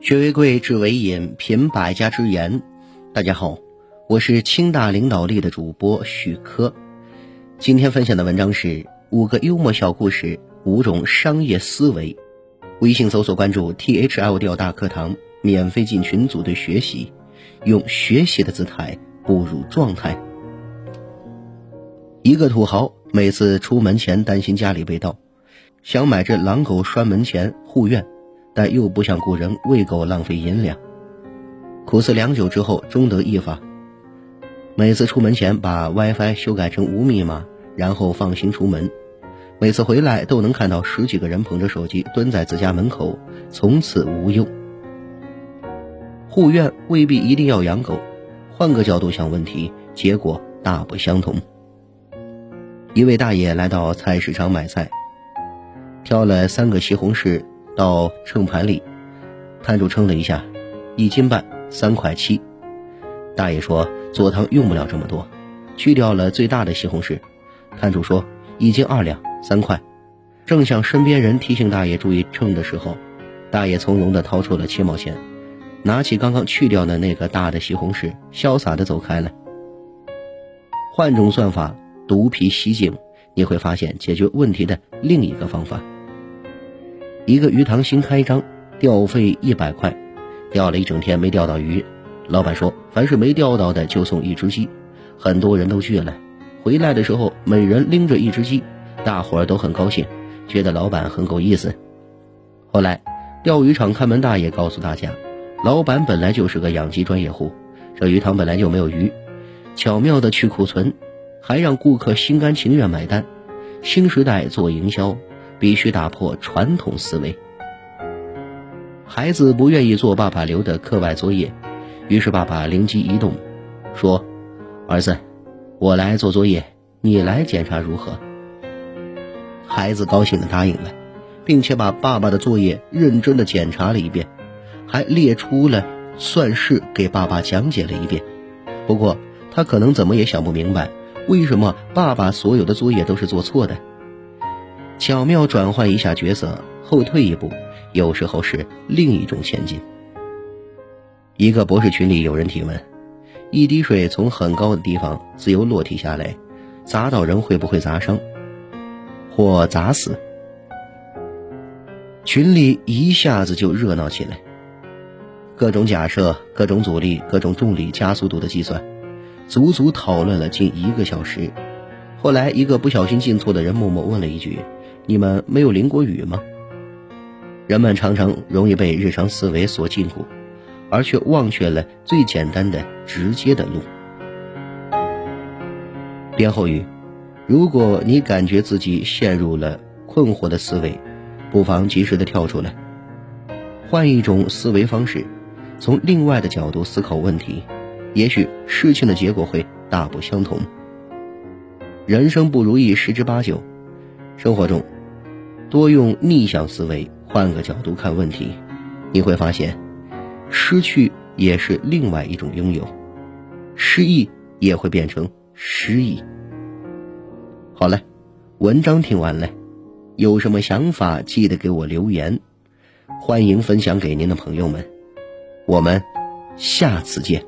学为贵，知为引，品百家之言。大家好，我是清大领导力的主播许科。今天分享的文章是五个幽默小故事，五种商业思维。微信搜索关注 T H L 调大课堂，免费进群组队学习，用学习的姿态步入状态。一个土豪每次出门前担心家里被盗，想买只狼狗拴门前护院。但又不想雇人喂狗浪费银两，苦思良久之后，终得一法：每次出门前把 WiFi 修改成无密码，然后放心出门。每次回来都能看到十几个人捧着手机蹲在自家门口，从此无忧。护院未必一定要养狗，换个角度想问题，结果大不相同。一位大爷来到菜市场买菜，挑了三个西红柿。到秤盘里，摊主称了一下，一斤半，三块七。大爷说做汤用不了这么多，去掉了最大的西红柿。摊主说一斤二两，三块。正向身边人提醒大爷注意秤的时候，大爷从容地掏出了七毛钱，拿起刚刚去掉的那个大的西红柿，潇洒地走开了。换种算法，独辟蹊径，你会发现解决问题的另一个方法。一个鱼塘新开张，钓费一百块，钓了一整天没钓到鱼。老板说，凡是没钓到的就送一只鸡。很多人都去了，回来的时候每人拎着一只鸡，大伙儿都很高兴，觉得老板很够意思。后来，钓鱼场看门大爷告诉大家，老板本来就是个养鸡专业户，这鱼塘本来就没有鱼，巧妙的去库存，还让顾客心甘情愿买单。新时代做营销。必须打破传统思维。孩子不愿意做爸爸留的课外作业，于是爸爸灵机一动，说：“儿子，我来做作业，你来检查如何？”孩子高兴的答应了，并且把爸爸的作业认真的检查了一遍，还列出了算式给爸爸讲解了一遍。不过他可能怎么也想不明白，为什么爸爸所有的作业都是做错的。巧妙转换一下角色，后退一步，有时候是另一种前进。一个博士群里有人提问：一滴水从很高的地方自由落体下来，砸到人会不会砸伤或砸死？群里一下子就热闹起来，各种假设、各种阻力、各种重力加速度的计算，足足讨论了近一个小时。后来，一个不小心进错的人默默问了一句。你们没有淋过雨吗？人们常常容易被日常思维所禁锢，而却忘却了最简单的、直接的路。编后语：如果你感觉自己陷入了困惑的思维，不妨及时的跳出来，换一种思维方式，从另外的角度思考问题，也许事情的结果会大不相同。人生不如意十之八九，生活中。多用逆向思维，换个角度看问题，你会发现，失去也是另外一种拥有，失意也会变成诗意。好了，文章听完了，有什么想法记得给我留言，欢迎分享给您的朋友们，我们下次见。